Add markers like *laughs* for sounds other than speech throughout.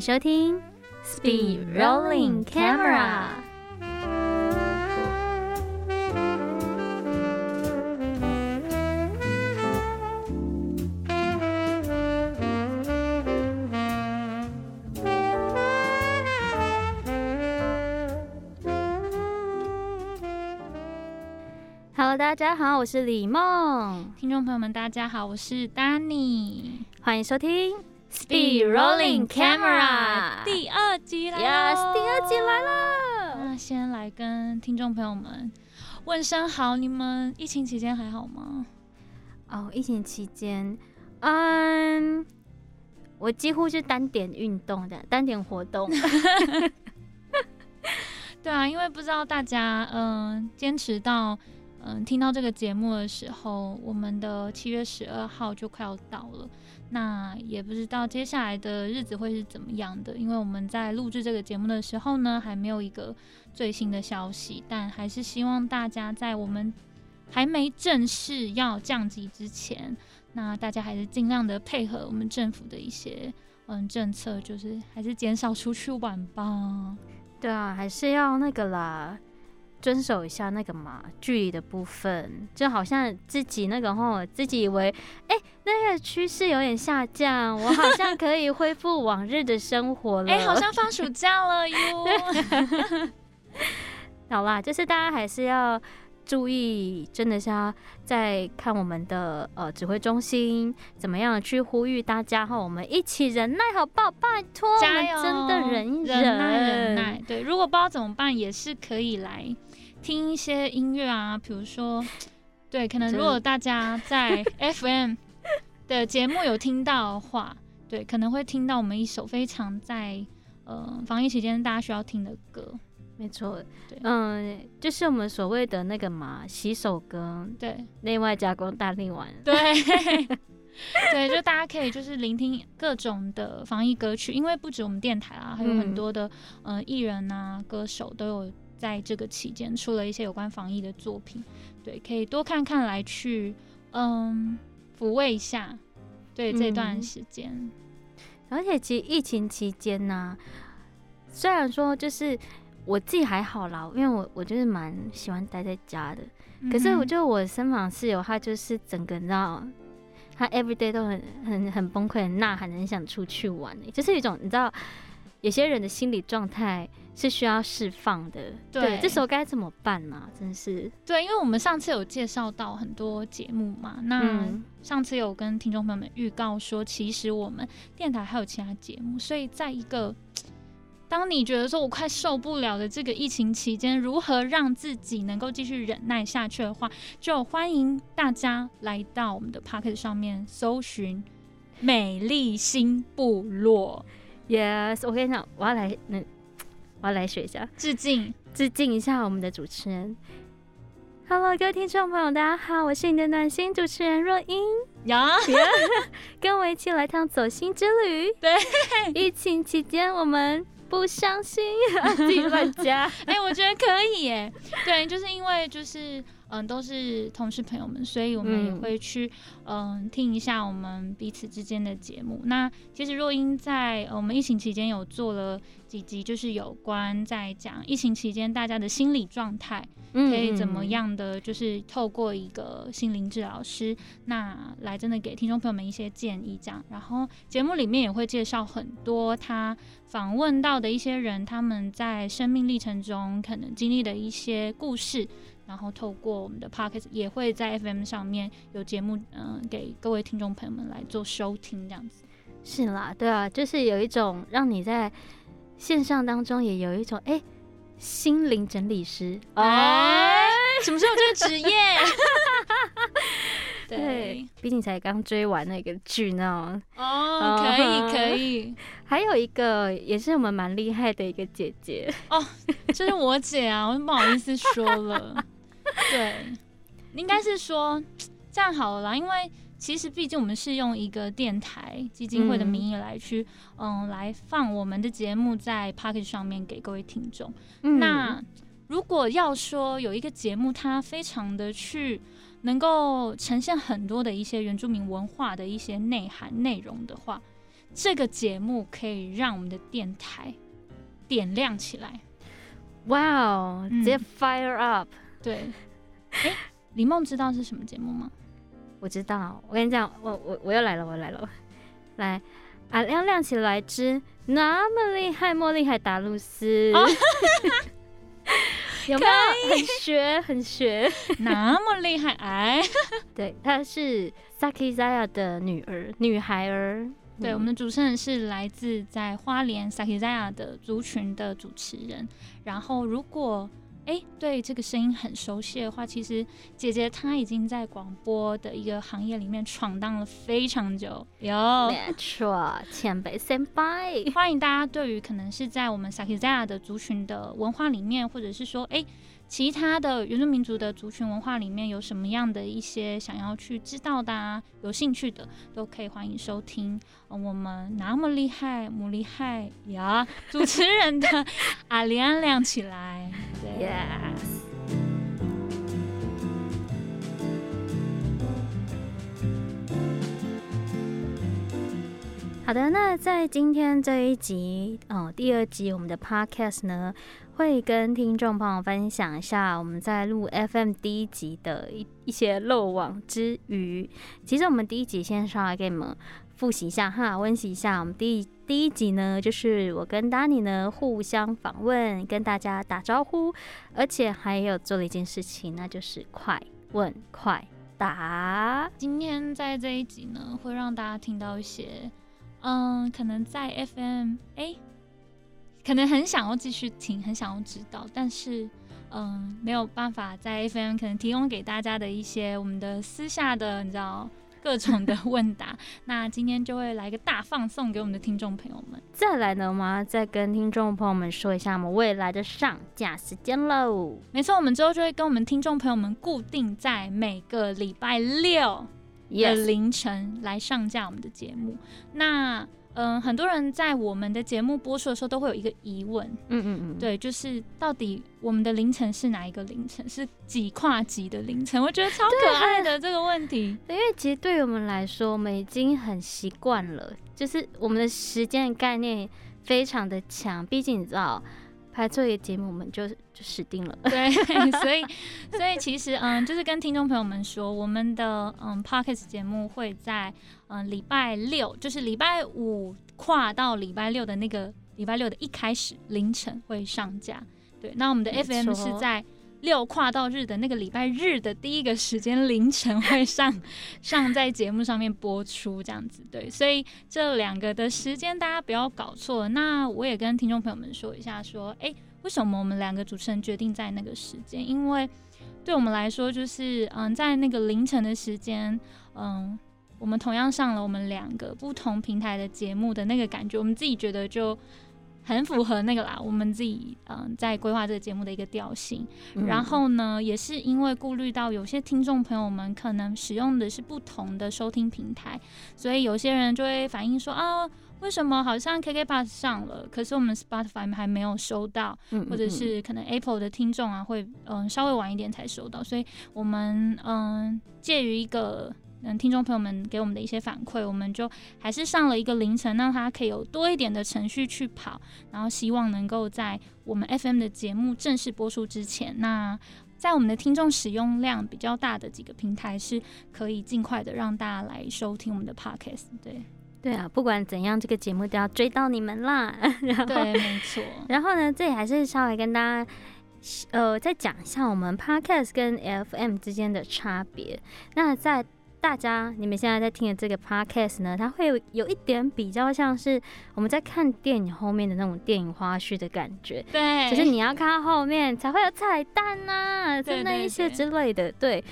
迎收听 Speed Rolling Camera。Hello，大家好，我是李梦。听众朋友们，大家好，我是 Danny，欢迎收听 Speed Rolling Camera 第二集来了。Yes，第二集来了。那先来跟听众朋友们问声好，你们疫情期间还好吗？哦，疫情期间，嗯，我几乎是单点运动的，单点活动。*laughs* 对啊，因为不知道大家嗯坚持到嗯听到这个节目的时候，我们的七月十二号就快要到了。那也不知道接下来的日子会是怎么样的，因为我们在录制这个节目的时候呢，还没有一个最新的消息，但还是希望大家在我们还没正式要降级之前，那大家还是尽量的配合我们政府的一些嗯政策，就是还是减少出去玩吧。对啊，还是要那个啦，遵守一下那个嘛距离的部分。就好像自己那个吼，自己以为哎、那个趋势有点下降，我好像可以恢复往日的生活了。*laughs* 哎、好像放暑假了哟。*laughs* 好啦，就是大家还是要注意，真的是要在看我们的呃指挥中心怎么样去呼吁大家哈，我们一起忍耐，好不好？拜托，加油！真的忍一忍耐，忍耐。对，如果不知道怎么办，也是可以来听一些音乐啊，比如说，*laughs* 对，可能如果大家在 *laughs* FM 的节目有听到的话，对，可能会听到我们一首非常在呃防疫期间大家需要听的歌。没错对，嗯，就是我们所谓的那个嘛，洗手歌，对内外加工大力丸。对。*laughs* 对，就大家可以就是聆听各种的防疫歌曲，因为不止我们电台啊，还有很嗯多的呃艺人啊、歌手都有在这个期间出了一些有关防疫的作品。对，可以多看看来去嗯抚慰一下对这段嗯时间。而且其实疫情期间呢、虽然说就是我自己还好啦，因为我我就是蛮喜欢待在家的。可是我嗯觉得我身旁室友他就是整个你知道，他 every day 都很很很崩溃、很呐喊、很想出去玩欸，就是一种你知道，有些人的心理状态是需要释放的。对这时候该怎么办呢、真是，对，因为我们上次有介绍到很多节目嘛，那嗯，上次有跟听众朋友们预告说，其实我们电台还有其他节目，所以在一个当你觉得说我快受不了的这个疫情期间，如何让自己能够继续忍耐下去的话，就欢迎大家来到我们的 p o c k e t 上面搜寻“美丽新部落 Yes，我跟你讲，我要来，那我要来学一下，”，致敬。致敬一下我们的主持人。Hello，各位听众朋友，大家好，我是你的暖心主持人若英，呀，*laughs* 跟我一起来趟走心之旅。*laughs* 对，疫情期间我们不伤心，*laughs* 自己乱加。哎、我觉得可以耶。对，就是因为就是嗯，都是同事朋友们，所以我们也嗯会去嗯听一下我们彼此之间的节目。那其实若英在、呃我们疫情期间有做了几集，就是有关在讲疫情期间大家的心理状态，可以怎么样的，就是透过一个心灵治疗师，那来真的给听众朋友们一些建议，这样。然后节目里面也会介绍很多他访问到的一些人，他们在生命历程中可能经历的一些故事，然后透过我们的 p o c k e t 也会在 FM 上面有节目，嗯、给各位听众朋友们来做收听，这样子。是啦，对啊，就是有一种让你在线上当中也有一种哎、心灵整理师哦，什么时候有这个职业？*laughs* 对，毕竟才刚追完那个剧呢。哦，可以 *laughs* 可以，还有一个也是我们蛮厉害的一个姐姐哦，这是我姐啊，我不好意思说了。*laughs* 对，应该是说这样好了啦，因为其实毕竟我们是用一个电台基金会的名义来去，嗯来放我们的节目在 p o c k e t 上面给各位听众。嗯那如果要说有一个节目，它非常的去能够呈现很多的一些原住民文化的一些内涵内容的话，这个节目可以让我们的电台点亮起来。哇哦，直接 fire up！对，哎，李梦知道是什么节目吗？我知道，我跟你讲，我我我又来了，我来了，来，啊亮亮起来之那么厉害，莫厉害达露斯，*laughs* 有没有很学很学？*laughs* 那么厉害哎，*laughs* 对，她是 Saki Zaya 的女儿，女孩儿。对，我们的主持人是来自在花莲 Saki Zaya 的族群的主持人。然后，如果哎对这个声音很熟悉的话，其实姐姐她已经在广播的一个行业里面闯荡了非常久。有，没错，前辈先拜。欢迎大家对于可能是在我们 Saki Zaya 的族群的文化里面，或者是说哎。其他的原住民族的族群文化里面有什么样的一些想要去知道的、啊、有兴趣的，都可以欢迎收听。我们那么厉害，母厉害呀！主持人的阿亮亮起来，Yes。好的，那在今天这一集，哦，第二集我们的 Podcast 呢。会跟听众朋友分享一下我们在录 FM 第一集的一一些漏网之鱼。其实我们第一集先稍微给你们复习一下哈，温习一下。我们第第一集呢，就是我跟 Danny 呢互相访问，跟大家打招呼，而且还有做了一件事情，那就是快问快答。今天在这一集呢，会让大家听到一些，嗯，可能在 FM 哎。可能很想要继续听，很想要知道，但是，嗯，没有办法在 FM 可能提供给大家的一些我们的私下的，你知道各种的问答。*laughs* 那今天就会来个大放送给我们的听众朋友们。再来呢，我们要再跟听众朋友们说一下我们未来的上架时间喽。没错，我们之后就会跟我们听众朋友们固定在每个礼拜六的凌晨来上架我们的节目。那嗯，很多人在我们的节目播出的时候都会有一个疑问，嗯嗯嗯，对，就是到底我们的凌晨是哪一个凌晨？是几跨几的凌晨？我觉得超可爱的这个问题，*laughs* 因为其实对于我们来说，我们已经很习惯了，就是我们的时间概念非常的强，毕竟你知道。拍这个节目，我们就就死定了。对，*laughs* 所以所以其实嗯，就是跟听众朋友们说，我们的嗯 p o c k e t 节目会在嗯礼拜六，就是礼拜五跨到礼拜六的那个礼拜六的一开始凌晨会上架。对，那我们的 FM 是在。六跨到日的那个礼拜日的第一个时间凌晨会上 *laughs* 上在节目上面播出这样子对，所以这两个的时间大家不要搞错。那我也跟听众朋友们说一下，说哎，为什么我们两个主持人决定在那个时间？因为对我们来说，就是嗯，在那个凌晨的时间，嗯，我们同样上了我们两个不同平台的节目的那个感觉，我们自己觉得就。很符合那个啦，我们自己嗯在规划这个节目的一个调性。然后呢，也是因为顾虑到有些听众朋友们可能使用的是不同的收听平台，所以有些人就会反映说啊，为什么好像 KK Pass 上了，可是我们 Spotify 还没有收到，或者是可能 Apple 的听众啊会嗯稍微晚一点才收到，所以我们嗯介于一个。嗯，听众朋友们给我们的一些反馈，我们就还是上了一个凌晨，让它可以有多一点的程序去跑，然后希望能够在我们 FM 的节目正式播出之前，那在我们的听众使用量比较大的几个平台，是可以尽快的让大家来收听我们的 Podcast。对，对啊，不管怎样，这个节目都要追到你们啦。*laughs* 对，没错。然后呢，这里还是稍微跟大家呃再讲一下我们 Podcast 跟 FM 之间的差别。那在大家，你们现在在听的这个 podcast 呢，它会有有一点比较像是我们在看电影后面的那种电影花絮的感觉，对，就是你要看到后面才会有彩蛋呐，*laughs* 就那一些之类的。对，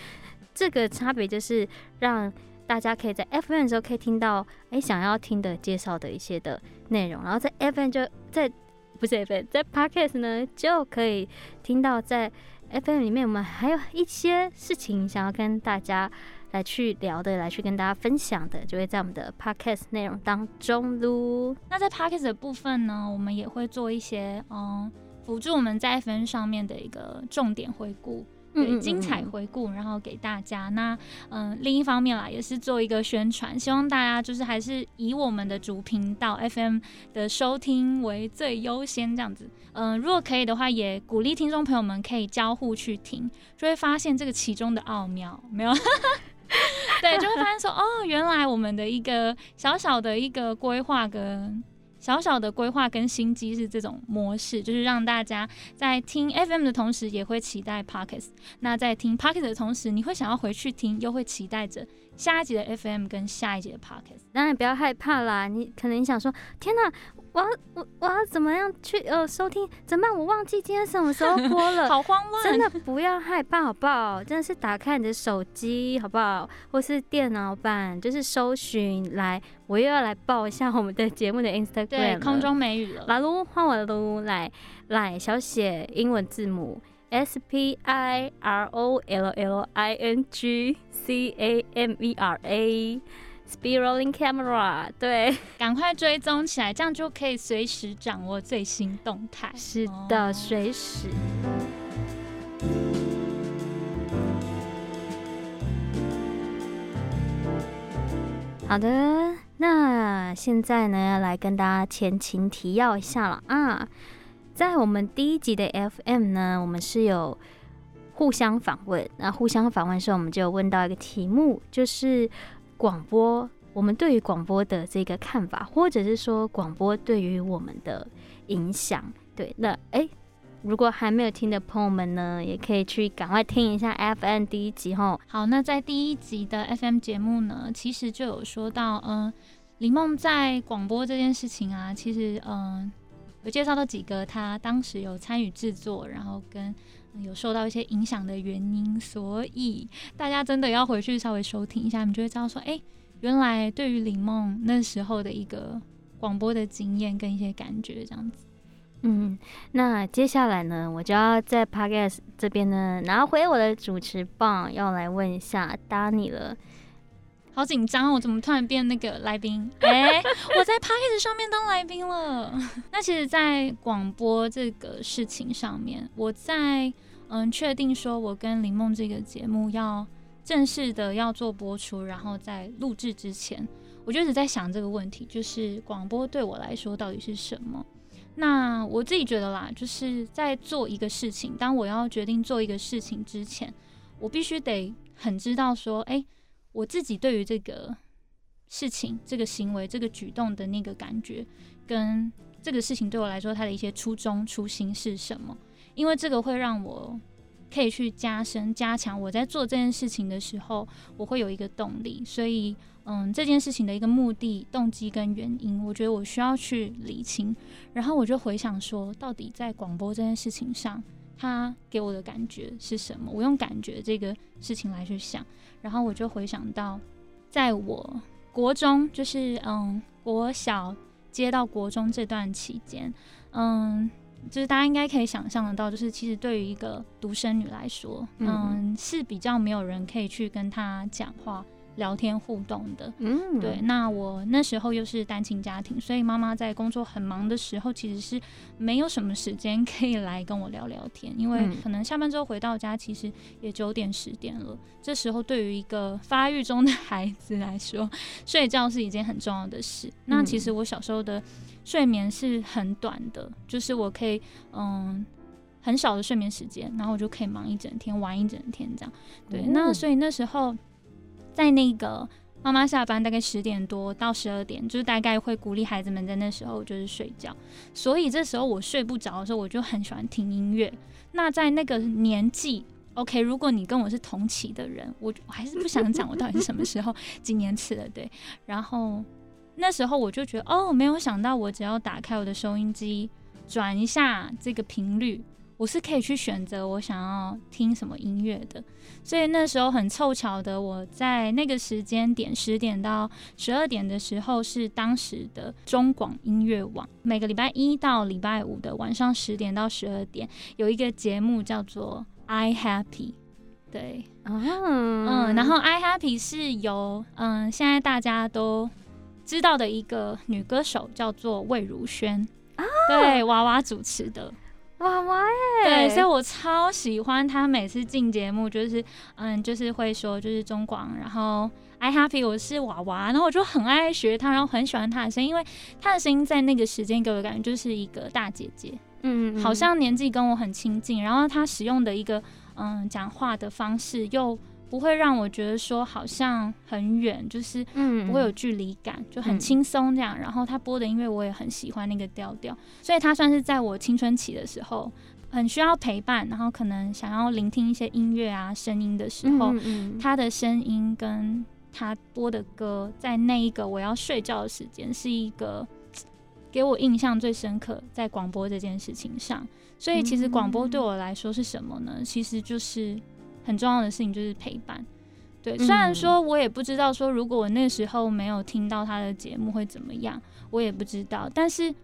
这个差别就是让大家可以在 FM 的时候可以听到，哎，想要听的介绍的一些的内容，然后在 FM 就在不是 FM，在 podcast 呢就可以听到在 FM 里面我们还有一些事情想要跟大家。来去聊的，来去跟大家分享的，就会在我们的 podcast 内容当中喽。那在 podcast 的部分呢，我们也会做一些嗯，辅助我们在 FM 上面的一个重点回顾。对，嗯精彩回顾，然后给大家。那嗯、另一方面啦，也是做一个宣传，希望大家就是还是以我们的主频道 FM 的收听为最优先这样子。嗯、如果可以的话，也鼓励听众朋友们可以交互去听，就会发现这个其中的奥妙。没有。*laughs* 对，就会发现说，哦，原来我们的一个小小的一个规划跟小小的规划跟心机是这种模式，就是让大家在听 FM 的同时，也会期待 Podcast。那在听 Podcast 的同时，你会想要回去听，又会期待着下一集的 FM 跟下一集的 Podcast。当然不要害怕啦，你可能想说，天哪，我要我我要怎么样去呃收听？怎么办？我忘记今天什么时候播了。*laughs* 好慌乱，真的不要害怕，好不好？真的是打开你的手机，好不好？或是电脑版，就是搜寻来。我又要来报一下我们的节目的 Instagram 对空中美语了。来喽换我喽来来小写英文字母 S P I R O L L I N G C A M E R A Speed Rolling Camera，对，赶快追踪起来，这样就可以随时掌握最新动态。是的，哦随时。好的，那现在呢，要来跟大家前情提要一下了啊。在我们第一集的 FM 呢，我们是有互相访问。那互相访问的时候，我们就有问到一个题目，就是广播，我们对于广播的这个看法，或者是说广播对于我们的影响。对，那诶，如果还没有听的朋友们呢，也可以去赶快听一下 FM 第一集哈。好，那在第一集的 FM 节目呢，其实就有说到，嗯、林梦在广播这件事情啊，其实嗯、有介绍到几个他当时有参与制作，然后跟、有受到一些影响的原因，所以大家真的要回去稍微收听一下，你就会知道说，哎、原来对于林梦那时候的一个广播的经验跟一些感觉这样子。嗯，那接下来呢，我就要在 Podcast 这边呢拿回我的主持棒，要来问一下 Danny 了。好紧张哦！我怎么突然变那个来宾？*laughs* 哎、我在 p a c k a g e 上面当来宾了。*laughs* 那其实，在广播这个事情上面，我在嗯确定说我跟林梦这个节目要正式的要做播出，然后在录制之前，我就一直在想这个问题，就是广播对我来说到底是什么？那我自己觉得啦，就是在做一个事情，当我要决定做一个事情之前，我必须得很知道说，哎、我自己对于这个事情、这个行为、这个举动的那个感觉，跟这个事情对我来说它的一些初衷、初心是什么？因为这个会让我可以去加深、加强我在做这件事情的时候，我会有一个动力。所以，嗯，这件事情的一个目的、动机跟原因，我觉得我需要去理清。然后我就回想说，到底在广播这件事情上，它给我的感觉是什么？我用感觉这个事情来去想，然后我就回想到，在我国中，就是嗯国小接到国中这段期间，嗯，就是大家应该可以想象得到，就是其实对于一个独生女来说，嗯嗯，是比较没有人可以去跟她讲话、聊天、互动的。嗯，对，，那我那时候又是单亲家庭，所以妈妈在工作很忙的时候，其实是没有什么时间可以来跟我聊聊天，因为嗯可能下班之后回到家，其实也九点十点了。这时候对于一个发育中的孩子来说，*laughs* 睡觉是一件很重要的事。那其实我小时候的睡眠是很短的，就是我可以嗯。很少的睡眠时间，然后我就可以忙一整天，玩一整天这样。对，那哦所以那时候在那个妈妈下班大概十点多到十二点，就是大概会鼓励孩子们在那时候就是睡觉。所以这时候我睡不着的时候，我就很喜欢听音乐。那在那个年纪，*laughs* OK，如果你跟我是同期的人，我我还是不想讲我到底是什么时候几年次的对。然后那时候我就觉得，哦，没有想到我只要打开我的收音机，转一下这个频率。我是可以去选择我想要听什么音乐的，所以那时候很凑巧的，我在那个时间点十点到十二点的时候是当时的中广音乐网，每个礼拜一到礼拜五的晚上十点到十二点有一个节目叫做 I Happy，对，嗯嗯，然后 I Happy 是由嗯现在大家都知道的一个女歌手叫做魏如萱，对，娃娃主持的。娃娃耶，对，所以我超喜欢他每次进节目，就是嗯，就是会说就是中广，然后 I happy 我是娃娃，然后我就很爱学他，然后很喜欢他的声音，因为他的声音在那个时间给我的感觉就是一个大姐姐，嗯，好像年纪跟我很亲近，然后他使用的一个嗯讲话的方式又不会让我觉得说好像很远，就是嗯不会有距离感，就很轻松这样。然后他播的音乐我也很喜欢那个调调，所以他算是在我青春期的时候很需要陪伴，然后可能想要聆听一些音乐啊声音的时候，他的声音跟他播的歌，在那一个我要睡觉的时间，是一个给我印象最深刻在广播这件事情上。所以其实广播对我来说是什么呢？其实就是很重要的事情，就是陪伴。对，虽然说我也不知道说如果我那时候没有听到他的节目会怎么样，我也不知道。但是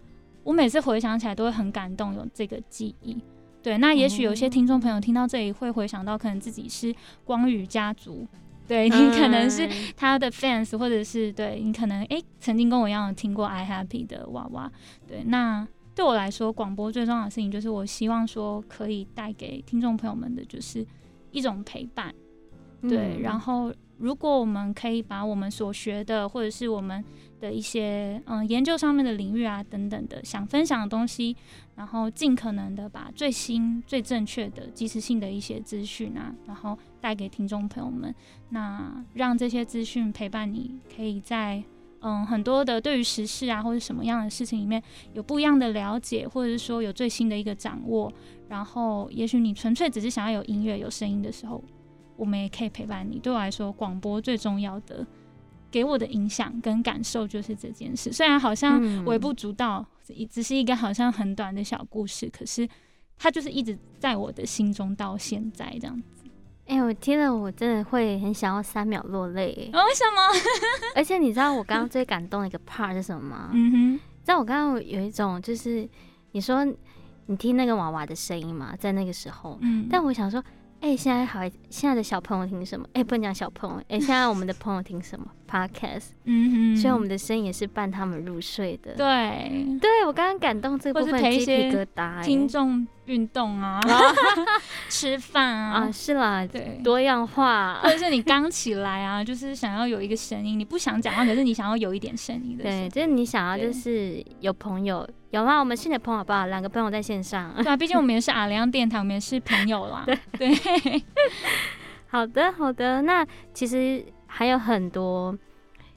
我每次回想起来都会很感动，有这个记忆。对，那也许有些听众朋友听到这里会回想到，可能自己是光宇家族，对你可能是他的 fans，或者是对你可能诶曾经跟我一样有听过 I Happy 的娃娃。对，那对我来说，广播最重要的事情就是我希望说可以带给听众朋友们的就是一种陪伴。对，然后如果我们可以把我们所学的，或者是我们的一些嗯研究上面的领域啊等等的想分享的东西，然后尽可能的把最新、最正确的、及时性的一些资讯啊，然后带给听众朋友们，那让这些资讯陪伴你，可以在嗯很多的对于时事啊或者什么样的事情里面有不一样的了解，或者是说有最新的一个掌握，然后也许你纯粹只是想要有音乐、有声音的时候。我们也可以陪伴你。对我来说，广播最重要的给我的影响跟感受就是这件事。虽然好像微不足道，只是一个好像很短的小故事，可是它就是一直在我的心中到现在这样子。哎，我听了我真的会很想要三秒落泪。为什么？*laughs* 而且你知道我刚刚最感动的一个 part 是什么吗？嗯哼，知道我刚刚有一种就是你说你听那个娃娃的声音嘛，在那个时候，嗯，但我想说。哎，现在好，现在的小朋友听什么？哎，不能讲小朋友。哎，现在我们的朋友听什么？Podcast。嗯哼，所以我们的声音也是伴他们入睡的。对，对我刚刚感动这部分鸡皮疙瘩。听众运动啊，*laughs* 吃饭啊，是啦，对，多样化。或者是你刚起来啊，*laughs* 就是想要有一个声音，你不想讲话，可是你想要有一点声音的。对，就是你想要，就是有朋友，有吗，我们新的朋友好不好？两个朋友在线上。对啊，毕竟我们也是阿良电台，我们也是朋友啦。*laughs* 对，好的，好的。那其实还有很多。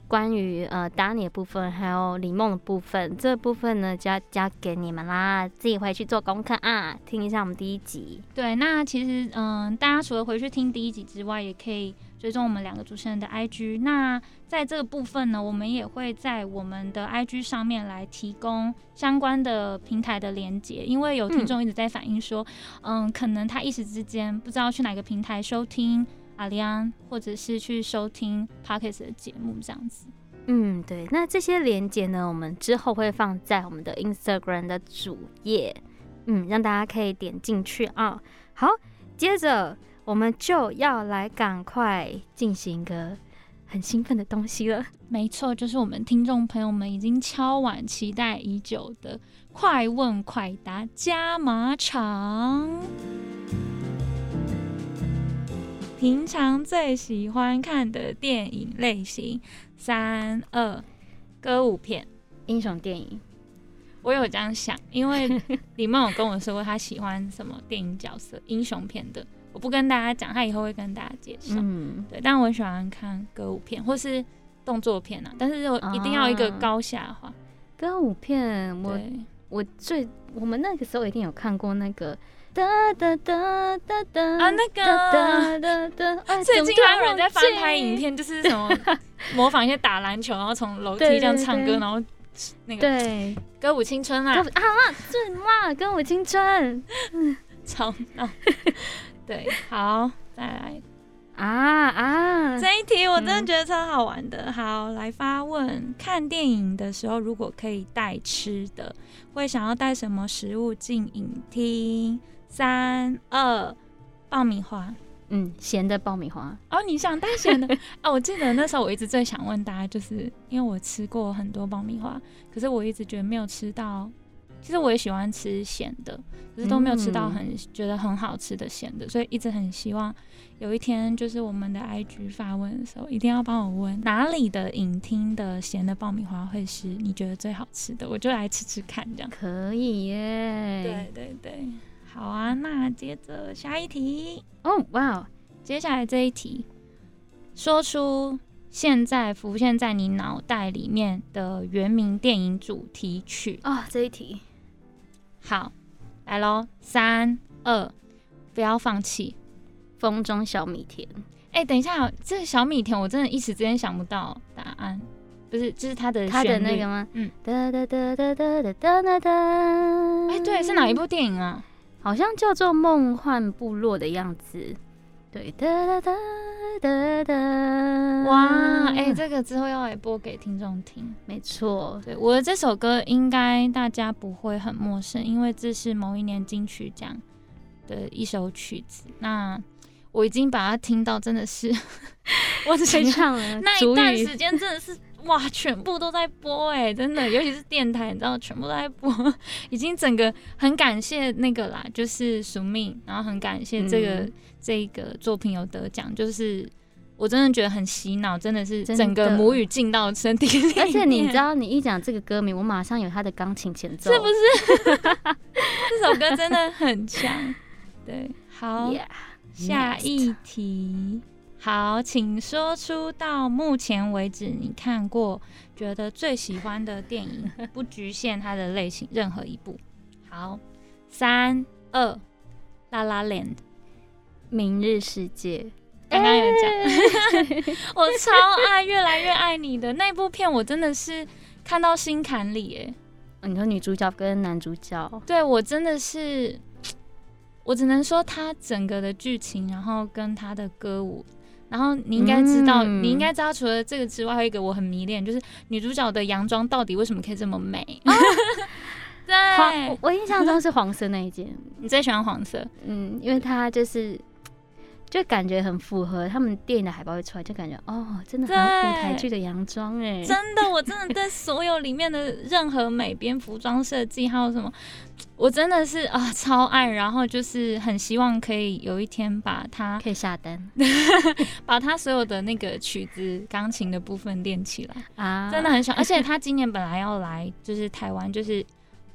关于呃打你的部分，还有李梦的部分，这部分呢就要交给你们啦，自己回去做功课啊，听一下我们第一集。对，那其实嗯，大家除了回去听第一集之外，也可以追踪我们两个主持人的 IG。那在这个部分呢，我们也会在我们的 IG 上面来提供相关的平台的连接，因为有听众一直在反映说，嗯，可能他一时之间不知道去哪个平台收听。阿里安，或者是去收听 Parkes 的节目这样子。嗯，对。那这些连接呢，我们之后会放在我们的 Instagram 的主页，嗯，让大家可以点进去啊。好，接着我们就要来赶快进行一个很兴奋的东西了。没错，就是我们听众朋友们已经敲碗期待已久的快问快答加码场。平常最喜欢看的电影类型，三二歌舞片、英雄电影。我有这样想，因为李梦有跟我说过他喜欢什么电影角色，英雄片的。我不跟大家讲，他以后会跟大家介绍。嗯，对。但我喜欢看歌舞片或是动作片啊，但是我一定要一个高下话。歌舞片，我我最我们那个时候一定有看过那个。哒哒哒哒哒啊，那个最近还有人在翻拍影片，就是什么 *laughs* 模仿一些打篮球，然后从楼梯这样唱歌，然后那个对歌舞青春啊啊最辣歌舞青春，*laughs* 超闹。对，好，再来啊啊！这一题我真的觉得超好玩的。好，来发问：看电影的时候，如果可以带吃的，会想要带什么食物进影厅？三二爆米花，嗯，咸的爆米花。哦，你想带咸的 *laughs* 啊？我记得那时候我一直最想问大家，就是因为我吃过很多爆米花，可是我一直觉得没有吃到其实我也喜欢吃咸的，可是都没有吃到嗯很、觉得很好吃的咸的，所以一直很希望有一天就是我们的 IG 发问的时候，一定要帮我问哪里的影厅的咸的爆米花会是你觉得最好吃的，我就来吃吃看这样。可以耶。对对对，好啊，那接着下一题。哦，哇，接下来这一题，说出现在浮现在你脑袋里面的原名电影主题曲。哦，这一题，好，来喽，三二，不要放弃。风中小米田。哎、等一下哦，这个小米田我真的一时之间想不到答案，不是，这是它的他的那个吗？嗯，哒哒哒哒哒哒哒哒哒。哎、对，是哪一部电影啊？好像叫做《梦幻部落》的样子。对，哒哒哒哒哒。哇，哎、这个之后要来播给听众听。没错，对，我的这首歌应该大家不会很陌生，因为这是某一年金曲奖的一首曲子。那我已经把它听到，真的是 *laughs* 我只谁想唱了？那一段时间真的是哇，全部都在播哎、真的，*laughs* 尤其是电台，你知道，全部都在播，*laughs* 已经整个很感谢那个啦，就是署命，然后很感谢这个、嗯这个作品有得奖，就是我真的觉得很洗脑，真的是整个母语进到身体里，而且你知道，你一讲这个歌名，我马上有他的钢琴前奏，是不是？*laughs* 这首歌真的很强。对，好 Yeah，下一题。好，请说出到目前为止你看过觉得最喜欢的电影，不局限它的类型，任何一部。好，三二，La La Land。明日世界。刚刚有讲，*laughs* 我超爱《越来越爱你》的那部片，我真的是看到心坎里耶。你说女主角跟男主角，对我真的是，我只能说他整个的剧情，然后跟他的歌舞，然后你应该知道，嗯你应该知道，除了这个之外，还有一个我很迷恋，就是女主角的洋装到底为什么可以这么美？*laughs* 黄，对，我印象中是黄色那一件，你最喜欢黄色，嗯，因为它就是。就感觉很符合他们电影的海报一出来，就感觉哦，真的很舞台剧的洋装哎，真的，我真的对所有里面的任何美编、服装设计，还有什么，我真的是啊超爱，然后就是很希望可以有一天把它可以下单。*laughs* 把它所有的那个曲子、钢琴的部分练起来。啊，真的很喜欢，而且 *laughs* 他今年本来要来，就是台湾，就是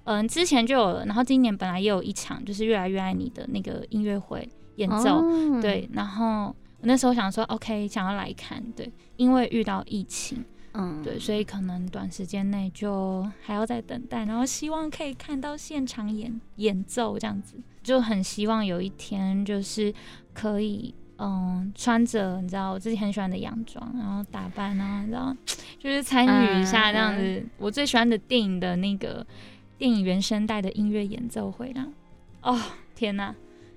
嗯之前就有了，然后今年本来也有一场，就是越来越爱你的那个音乐会演奏，哦，对，然后我那时候想说，OK，想要来看，对，因为遇到疫情，嗯，对，所以可能短时间内就还要再等待，然后希望可以看到现场演演奏这样子，就很希望有一天就是可以。嗯，穿着你知道我自己很喜欢的洋装，然后打扮，然后你知道，就是参与一下这样子，我最喜欢的电影的那个电影原声带的音乐演奏会，这样。哦，天哪！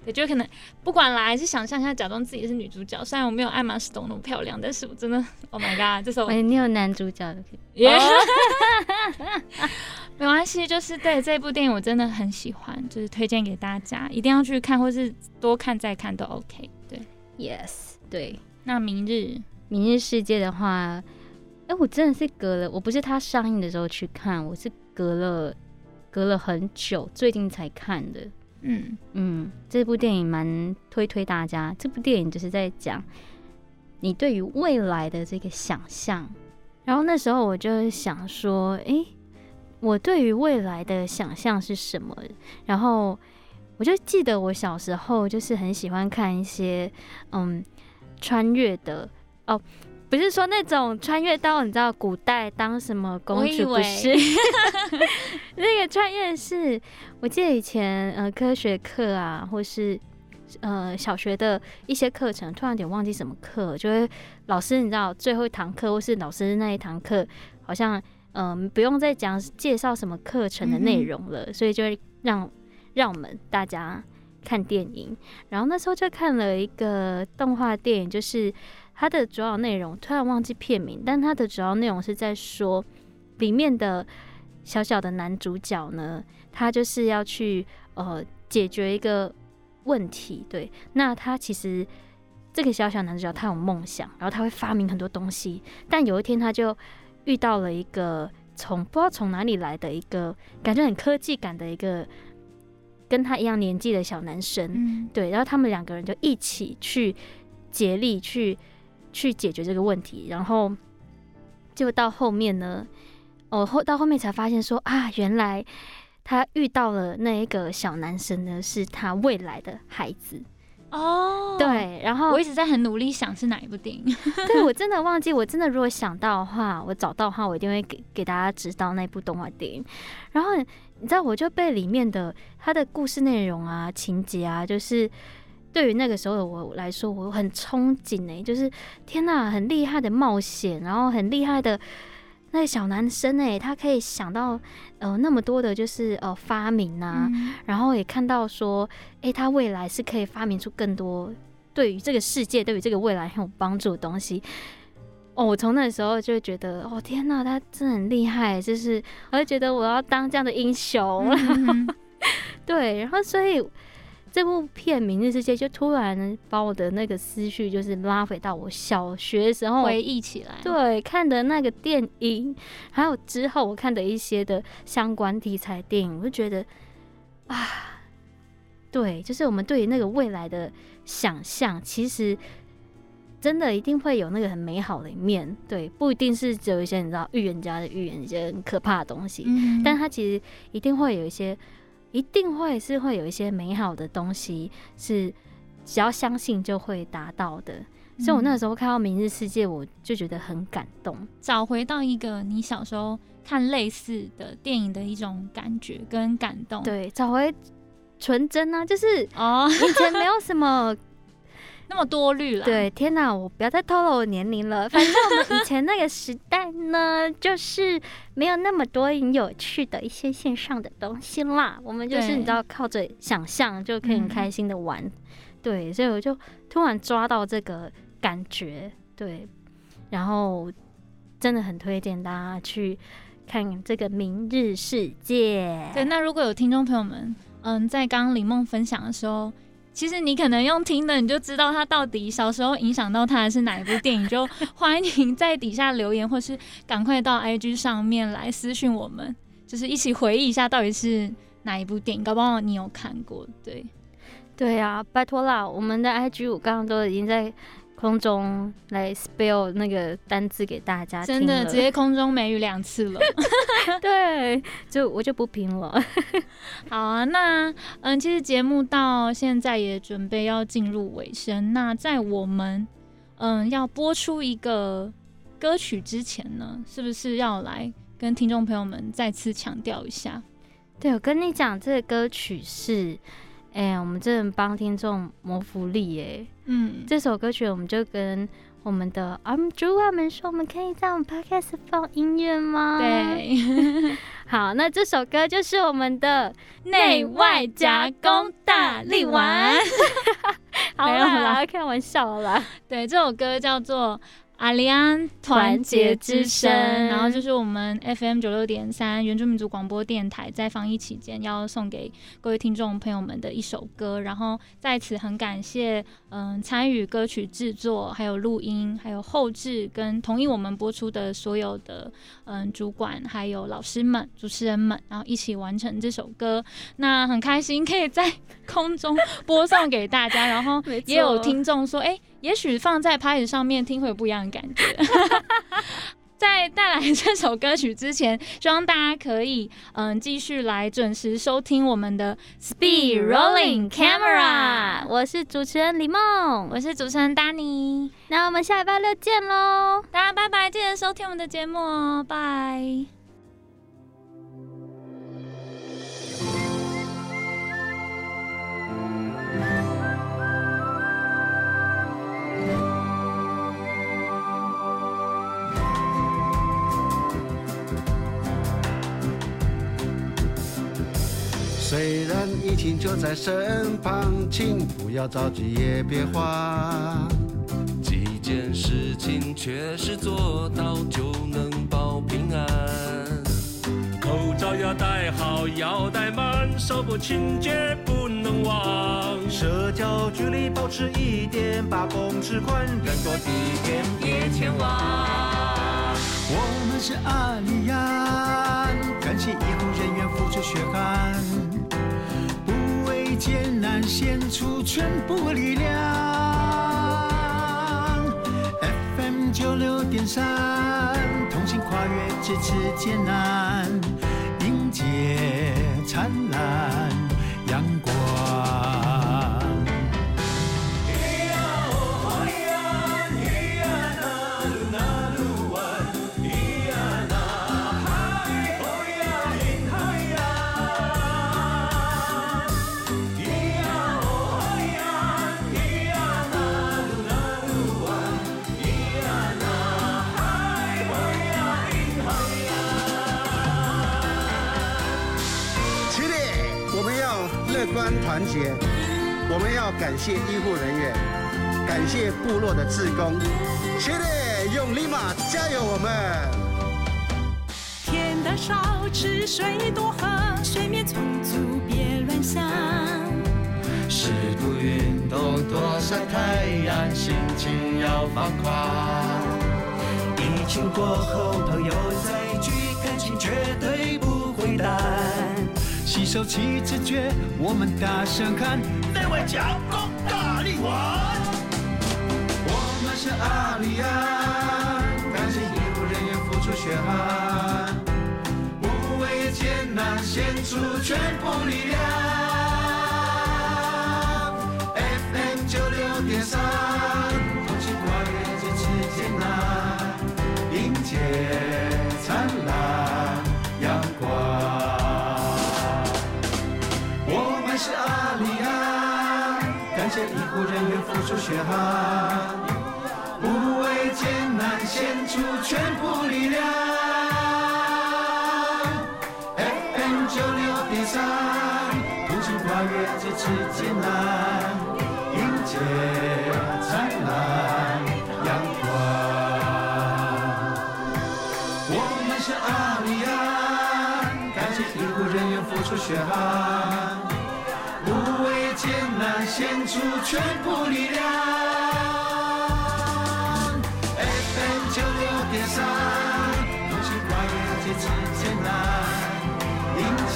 对，就可能不管啦，还是想象一下，假装自己是女主角。虽然我没有艾玛史东那么漂亮，但是我真的，Oh my god，这首哎，你有男主角的 *laughs* 可以，耶，*laughs* 没关系，就是对这部电影我真的很喜欢，就是推荐给大家，一定要去看，或是多看再看都 OK。对，Yes，对，那明日明日世界的话，哎、我真的是隔了，我不是它上映的时候去看，我是隔了隔了很久，最近才看的。嗯嗯，这部电影蛮推推大家。这部电影就是在讲你对于未来的这个想象。然后那时候我就想说，诶，我对于未来的想象是什么？然后我就记得我小时候就是很喜欢看一些嗯穿越的哦。不是说那种穿越到你知道古代当什么公主，不是。*laughs* 那个穿越是，我记得以前呃科学课啊，或是呃小学的一些课程，突然有点忘记什么课，就会老师你知道最后一堂课或是老师那一堂课，好像嗯、不用再讲介绍什么课程的内容了，所以就会让让我们大家看电影。然后那时候就看了一个动画电影，就是它的主要内容突然忘记片名，但它的主要内容是在说里面的小小的男主角呢，他就是要去呃解决一个问题。对，那他其实这个小小男主角他有梦想，然后他会发明很多东西，但有一天他就遇到了一个从不知道从哪里来的一个感觉很科技感的一个跟他一样年纪的小男生，嗯对，然后他们两个人就一起去竭力去去解决这个问题，然后就到后面呢，我后到后面才发现说啊，原来他遇到了那一个小男生呢，是他未来的孩子，哦，，对，然后我一直在很努力想是哪一部电影。*laughs* 对我真的忘记，我真的如果想到的话，我找到的话，我一定会给给大家知道那部动画电影。然后你知道，我就被里面的他的故事内容啊、情节啊，就是对于那个时候的我来说，我很憧憬哎、就是天呐，很厉害的冒险，然后很厉害的那个小男生哎、他可以想到呃那么多的就是呃发明啊，嗯然后也看到说，诶，他未来是可以发明出更多对于这个世界、对于这个未来很有帮助的东西。哦，我从那时候就会觉得，哦天呐，他真的很厉害，就是我就觉得我要当这样的英雄。*laughs* 对，然后所以这部片《明日世界》就突然把我的那个思绪就是拉回到我小学时候回忆起来，对，看的那个电影，还有之后我看的一些的相关题材电影，我就觉得啊，对，就是我们对于那个未来的想象，其实真的一定会有那个很美好的一面。对，不一定是只有一些你知道预言家的预言一些很可怕的东西，嗯，但它其实一定会有一些，一定会是会有一些美好的东西，是只要相信就会达到的。所以我那时候看到《明日世界》，我就觉得很感动。找回到一个你小时候看类似的电影的一种感觉跟感动。，对，找回纯真啊，就是哦，以前没有什么。那么多虑了。，对，天哪，我不要再透露我年龄了。*laughs* 反正我们以前那个时代呢，就是没有那么多很有趣的一些线上的东西啦。我们就是你知道，靠着想象就可以很嗯开心的玩。对，所以我就突然抓到这个感觉，对，然后真的很推荐大家去看这个《明日世界》。对，那如果有听众朋友们，嗯，在刚刚林梦分享的时候，其实你可能用听的，你就知道他到底小时候影响到他的是哪一部电影，就欢迎在底下留言，或是赶快到 IG 上面来私讯我们，就是一起回忆一下到底是哪一部电影，搞不好你有看过，对。对啊，拜托啦，我们的 IG 我刚刚都已经在空中来 spell 那个单字给大家听真的直接空中美语两次了。*laughs* 对，就我就不拼了。*laughs* 好啊，那嗯，其实节目到现在也准备要进入尾声。那在我们嗯要播出一个歌曲之前呢，是不是要来跟听众朋友们再次强调一下？对，我跟你讲，这个歌曲是，哎、我们真的帮听众谋福利耶。嗯，这首歌曲我们就跟我们的 M 主管们说，我们可以在我们 podcast 放音乐吗？。对，*laughs* 好，那这首歌就是我们的内外夹攻大力丸。*laughs* 好啦，开玩笑啦。对，这首歌叫做。阿里安团结之声，然后就是我们 FM 九六点三原住民族广播电台在防疫期间要送给各位听众朋友们的一首歌，然后在此很感谢嗯参与歌曲制作、还有录音、还有后置跟同意我们播出的所有的嗯主管、还有老师们、主持人们，然后一起完成这首歌。那很开心可以在 *laughs* 空中播送给大家，然后也有听众说，哎、也许放在拍子上面听会有不一样的感觉。在带来这首歌曲之前，希望大家可以嗯继续来准时收听我们的 Speed Rolling Camera。我是主持人李梦，我是主持人 Danny，那我们下礼拜六见喽。大家拜拜，记得收听我们的节目哦，拜。然疫情就在身旁，请不要着急，也别慌。几件事情确实做到就能保平安。口罩要戴好，要戴满，手部清洁不能忘。社交距离保持一点八公尺宽，人多地点别前往。我们是阿里安，感谢医护人员付出血汗，献出全部力量。FM 九六点三，同心跨越咫尺艰难，迎接灿烂团结，我们要感谢医护人员，感谢部落的志工。起立！用力马加油！我们。天大少吃水多喝，睡眠充足别乱想。适度运动，多晒太阳，心情要放宽。疫情过后，朋友再聚，感情绝对不会淡。携手齐直觉，我们大声喊：内外夹攻大力丸！我们是阿里安，感谢医护人员付出血汗，不畏艰难，献出全部力量。出血汗，不畏艰难，献出全部力量。FM 九六点三，同心跨越这次艰难，迎接灿烂阳光。我们是阿里安，感谢医护人员付出血汗，艰难，献出全部力量。一分九点三，同心跨越这次艰难，迎接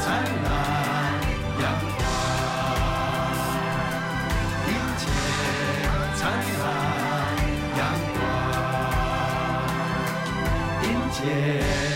灿烂阳光，迎接灿烂阳光，迎接。